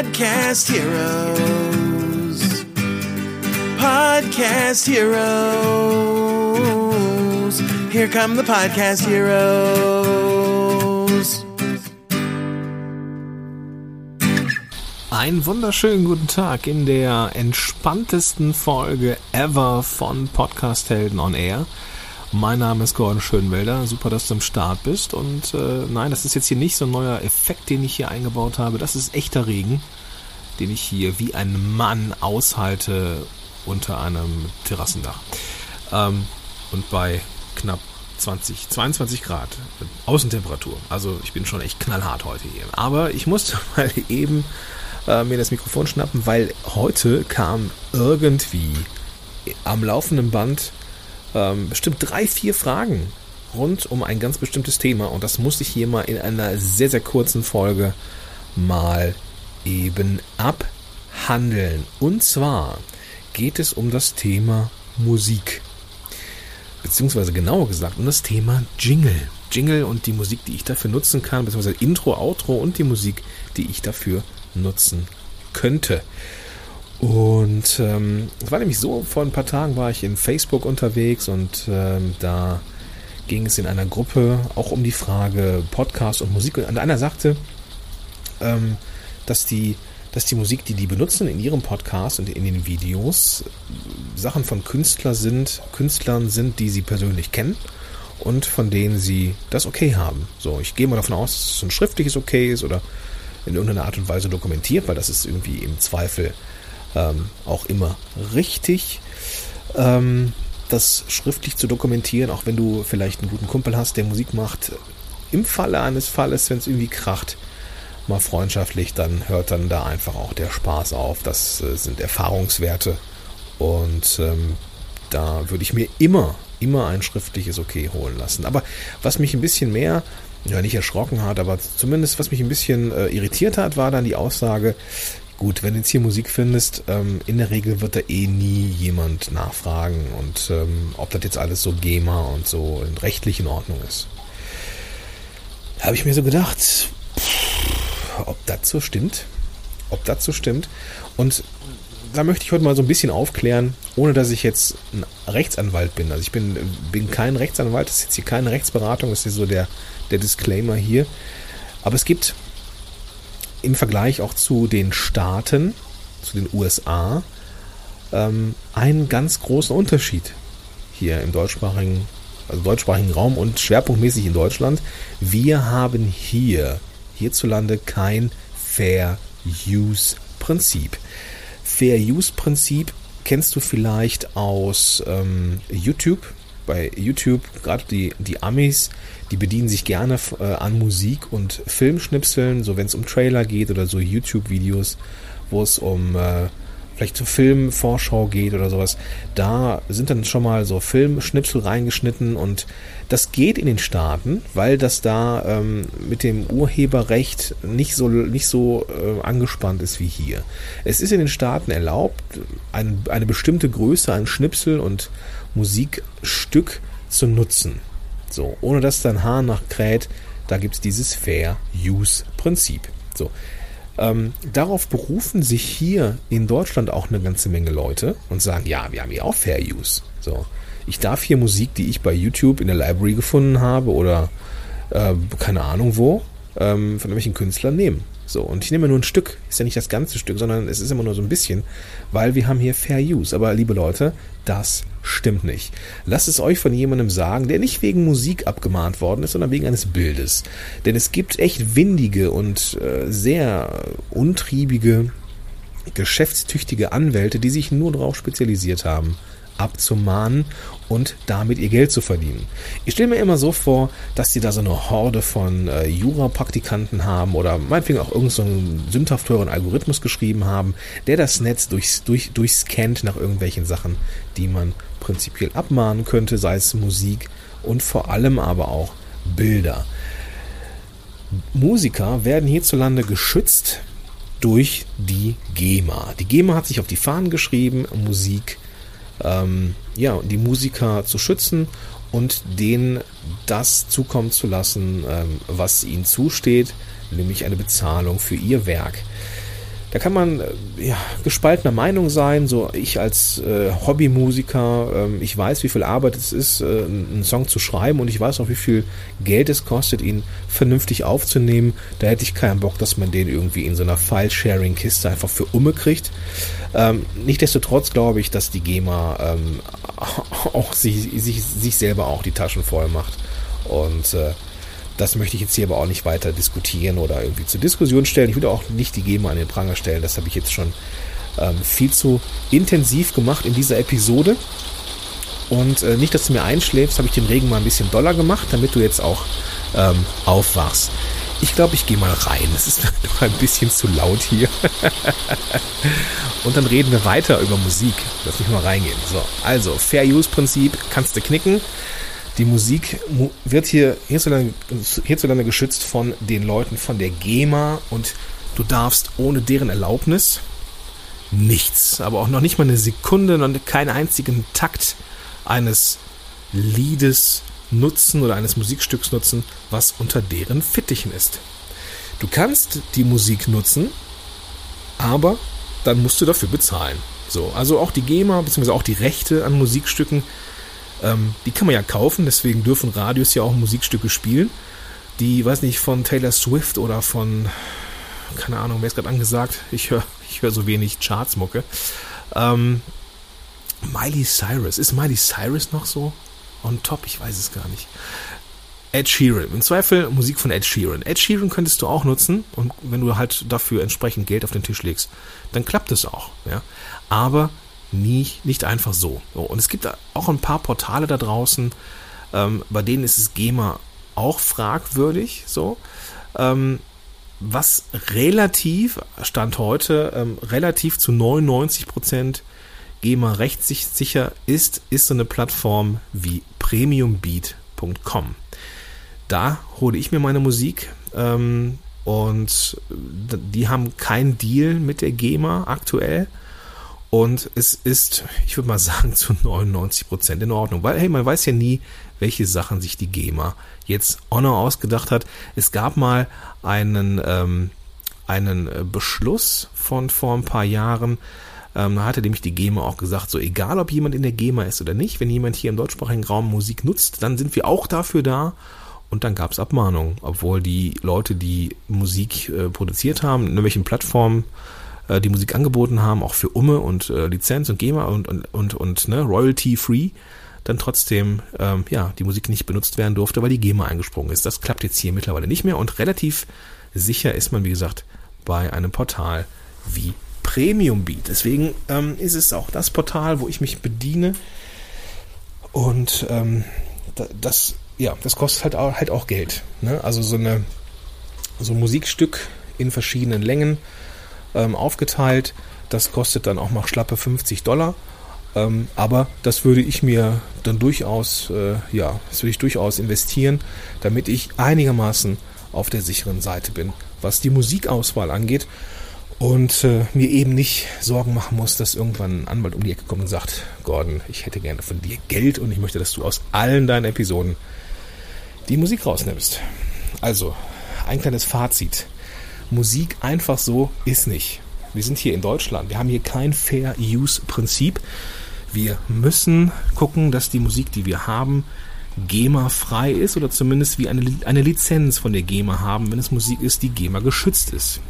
Podcast Heroes. Podcast Heroes. Here come the Podcast Heroes. Einen wunderschönen guten Tag in der entspanntesten Folge ever von Podcast Helden on Air. Mein Name ist Gordon Schönwelder. Super, dass du am Start bist. Und äh, nein, das ist jetzt hier nicht so ein neuer Effekt, den ich hier eingebaut habe. Das ist echter Regen, den ich hier wie ein Mann aushalte unter einem Terrassendach. Ähm, und bei knapp 20, 22 Grad Außentemperatur. Also ich bin schon echt knallhart heute hier. Aber ich musste mal eben äh, mir das Mikrofon schnappen, weil heute kam irgendwie am laufenden Band ähm, bestimmt drei, vier Fragen rund um ein ganz bestimmtes Thema und das muss ich hier mal in einer sehr, sehr kurzen Folge mal eben abhandeln. Und zwar geht es um das Thema Musik. Beziehungsweise genauer gesagt um das Thema Jingle. Jingle und die Musik, die ich dafür nutzen kann, beziehungsweise Intro, Outro und die Musik, die ich dafür nutzen könnte. Und ähm, es war nämlich so, vor ein paar Tagen war ich in Facebook unterwegs und ähm, da ging es in einer Gruppe auch um die Frage Podcast und Musik. Und einer sagte, ähm, dass die dass die Musik, die die benutzen in ihrem Podcast und in den Videos, Sachen von Künstler sind, Künstlern sind, die sie persönlich kennen und von denen sie das okay haben. So, ich gehe mal davon aus, dass es ein schriftliches Okay ist oder in irgendeiner Art und Weise dokumentiert, weil das ist irgendwie im Zweifel ähm, auch immer richtig, ähm, das schriftlich zu dokumentieren, auch wenn du vielleicht einen guten Kumpel hast, der Musik macht. Im Falle eines Falles, wenn es irgendwie kracht, mal freundschaftlich, dann hört dann da einfach auch der Spaß auf. Das äh, sind Erfahrungswerte und ähm, da würde ich mir immer, immer ein schriftliches Okay holen lassen. Aber was mich ein bisschen mehr, ja nicht erschrocken hat, aber zumindest was mich ein bisschen äh, irritiert hat, war dann die Aussage, Gut, wenn du jetzt hier Musik findest, ähm, in der Regel wird da eh nie jemand nachfragen und ähm, ob das jetzt alles so GEMA und so rechtlich in Ordnung ist. Habe ich mir so gedacht, pff, ob das so stimmt, ob das so stimmt. Und da möchte ich heute mal so ein bisschen aufklären, ohne dass ich jetzt ein Rechtsanwalt bin. Also ich bin, bin kein Rechtsanwalt, das ist jetzt hier keine Rechtsberatung, das ist so der, der Disclaimer hier. Aber es gibt im Vergleich auch zu den Staaten, zu den USA, ähm, einen ganz großen Unterschied hier im deutschsprachigen, also deutschsprachigen Raum und schwerpunktmäßig in Deutschland. Wir haben hier hierzulande kein Fair Use Prinzip. Fair Use Prinzip kennst du vielleicht aus ähm, YouTube. Bei YouTube, gerade die, die Amis, die bedienen sich gerne äh, an Musik und Filmschnipseln, so wenn es um Trailer geht oder so YouTube-Videos, wo es um äh, vielleicht zur Filmvorschau geht oder sowas. Da sind dann schon mal so Filmschnipsel reingeschnitten und das geht in den Staaten, weil das da ähm, mit dem Urheberrecht nicht so nicht so äh, angespannt ist wie hier. Es ist in den Staaten erlaubt, ein, eine bestimmte Größe an Schnipsel und Musikstück zu nutzen. So, ohne dass dein Haar nach kräht, da gibt es dieses Fair Use Prinzip. So. Ähm, darauf berufen sich hier in Deutschland auch eine ganze Menge Leute und sagen, ja, wir haben hier auch Fair Use. So. Ich darf hier Musik, die ich bei YouTube in der Library gefunden habe oder äh, keine Ahnung wo, ähm, von irgendwelchen Künstlern nehmen. So, und ich nehme nur ein Stück, ist ja nicht das ganze Stück, sondern es ist immer nur so ein bisschen, weil wir haben hier Fair Use. Aber liebe Leute, das stimmt nicht. Lasst es euch von jemandem sagen, der nicht wegen Musik abgemahnt worden ist, sondern wegen eines Bildes. Denn es gibt echt windige und äh, sehr untriebige, geschäftstüchtige Anwälte, die sich nur darauf spezialisiert haben, abzumahnen und damit ihr Geld zu verdienen. Ich stelle mir immer so vor, dass die da so eine Horde von äh, Jura-Praktikanten haben oder meinetwegen auch irgendeinen so sündhaft teuren Algorithmus geschrieben haben, der das Netz durchs, durch, durchscannt nach irgendwelchen Sachen, die man prinzipiell abmahnen könnte, sei es Musik und vor allem aber auch Bilder. Musiker werden hierzulande geschützt durch die GEMA. Die GEMA hat sich auf die Fahnen geschrieben, Musik ähm, ja, die Musiker zu schützen und denen das zukommen zu lassen, ähm, was ihnen zusteht, nämlich eine Bezahlung für ihr Werk. Da kann man äh, ja, gespaltener Meinung sein. So ich als äh, Hobbymusiker, ähm, ich weiß, wie viel Arbeit es ist, äh, einen Song zu schreiben und ich weiß auch, wie viel Geld es kostet, ihn vernünftig aufzunehmen. Da hätte ich keinen Bock, dass man den irgendwie in so einer File-Sharing-Kiste einfach für Umme kriegt. Ähm, Nichtsdestotrotz glaube ich, dass die GEMA ähm, auch sich, sich, sich selber auch die Taschen voll macht. Und äh, das möchte ich jetzt hier aber auch nicht weiter diskutieren oder irgendwie zur Diskussion stellen. Ich will auch nicht die GEMA an den Pranger stellen. Das habe ich jetzt schon ähm, viel zu intensiv gemacht in dieser Episode. Und äh, nicht, dass du mir einschläfst, habe ich den Regen mal ein bisschen doller gemacht, damit du jetzt auch ähm, aufwachst. Ich glaube, ich gehe mal rein. Es ist noch ein bisschen zu laut hier. Und dann reden wir weiter über Musik. Lass mich mal reingehen. So, also Fair Use Prinzip kannst du knicken. Die Musik wird hier hierzulande, hierzulande geschützt von den Leuten von der GEMA und du darfst ohne deren Erlaubnis nichts, aber auch noch nicht mal eine Sekunde und keinen einzigen Takt eines Liedes nutzen oder eines Musikstücks nutzen, was unter deren Fittichen ist. Du kannst die Musik nutzen, aber dann musst du dafür bezahlen. So, also auch die GEMA bzw. auch die Rechte an Musikstücken ähm, die kann man ja kaufen, deswegen dürfen Radios ja auch Musikstücke spielen. Die, weiß nicht, von Taylor Swift oder von, keine Ahnung, wer ist gerade angesagt? Ich höre ich hör so wenig Chartsmucke. Ähm, Miley Cyrus. Ist Miley Cyrus noch so on top? Ich weiß es gar nicht. Ed Sheeran. Im Zweifel Musik von Ed Sheeran. Ed Sheeran könntest du auch nutzen und wenn du halt dafür entsprechend Geld auf den Tisch legst, dann klappt es auch. Ja? Aber nie, nicht einfach so. Und es gibt auch ein paar Portale da draußen, ähm, bei denen ist es GEMA auch fragwürdig, so. Ähm, was relativ, Stand heute, ähm, relativ zu 99 Prozent GEMA rechtssicher ist, ist so eine Plattform wie premiumbeat.com. Da hole ich mir meine Musik ähm, und die haben keinen Deal mit der GEMA aktuell. Und es ist, ich würde mal sagen, zu 99 Prozent in Ordnung. Weil, hey, man weiß ja nie, welche Sachen sich die GEMA jetzt Honor ausgedacht hat. Es gab mal einen, ähm, einen äh, Beschluss von vor ein paar Jahren. Ähm, da hatte nämlich die GEMA auch gesagt, so egal ob jemand in der GEMA ist oder nicht, wenn jemand hier im deutschsprachigen Raum Musik nutzt, dann sind wir auch dafür da. Und dann gab es Abmahnungen, obwohl die Leute, die Musik äh, produziert haben, in welchen Plattformen äh, die Musik angeboten haben, auch für Umme und äh, Lizenz und GEMA und, und, und, und ne, Royalty-Free, dann trotzdem ähm, ja, die Musik nicht benutzt werden durfte, weil die GEMA eingesprungen ist. Das klappt jetzt hier mittlerweile nicht mehr und relativ sicher ist man, wie gesagt, bei einem Portal wie Premium Beat. Deswegen ähm, ist es auch das Portal, wo ich mich bediene. Und ähm, das, ja, das kostet halt auch, halt auch Geld. Ne? Also so, eine, so ein Musikstück in verschiedenen Längen ähm, aufgeteilt. Das kostet dann auch mal schlappe 50 Dollar. Ähm, aber das würde ich mir dann durchaus, äh, ja, das würde ich durchaus investieren, damit ich einigermaßen auf der sicheren Seite bin, was die Musikauswahl angeht und äh, mir eben nicht Sorgen machen muss, dass irgendwann ein Anwalt um die Ecke kommt und sagt, Gordon, ich hätte gerne von dir Geld und ich möchte, dass du aus allen deinen Episoden die Musik rausnimmst. Also, ein kleines Fazit. Musik einfach so ist nicht. Wir sind hier in Deutschland. Wir haben hier kein Fair Use Prinzip. Wir müssen gucken, dass die Musik, die wir haben, GEMA-frei ist oder zumindest wie eine, eine Lizenz von der GEMA haben, wenn es Musik ist, die GEMA geschützt ist.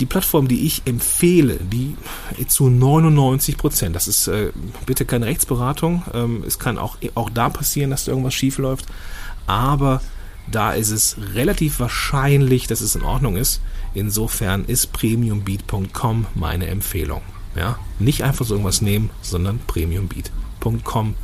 Die Plattform, die ich empfehle, die zu 99 Prozent, das ist äh, bitte keine Rechtsberatung, ähm, es kann auch, auch da passieren, dass da irgendwas schief läuft, aber da ist es relativ wahrscheinlich, dass es in Ordnung ist. Insofern ist premiumbeat.com meine Empfehlung. Ja, nicht einfach so irgendwas nehmen, sondern premiumbeat.com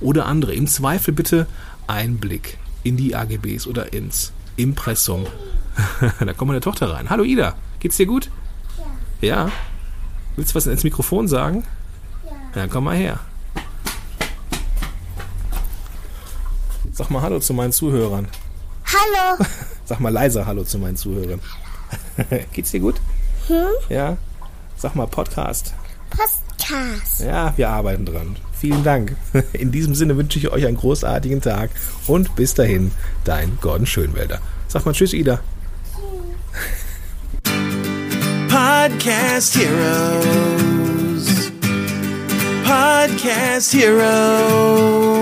oder andere. Im Zweifel bitte Einblick in die AGBs oder ins Impressum. da kommt meine Tochter rein. Hallo Ida, geht's dir gut? Ja. Ja? Willst du was ins Mikrofon sagen? Ja. Ja, komm mal her. Sag mal Hallo zu meinen Zuhörern. Hallo. Sag mal leiser Hallo zu meinen Zuhörern. Geht's dir gut? Hm? Ja? Sag mal Podcast. Podcast. Ja, wir arbeiten dran. Vielen Dank. In diesem Sinne wünsche ich euch einen großartigen Tag und bis dahin, dein Gordon Schönwälder. Sag mal Tschüss, Ida. Podcast Heroes. Podcast Heroes.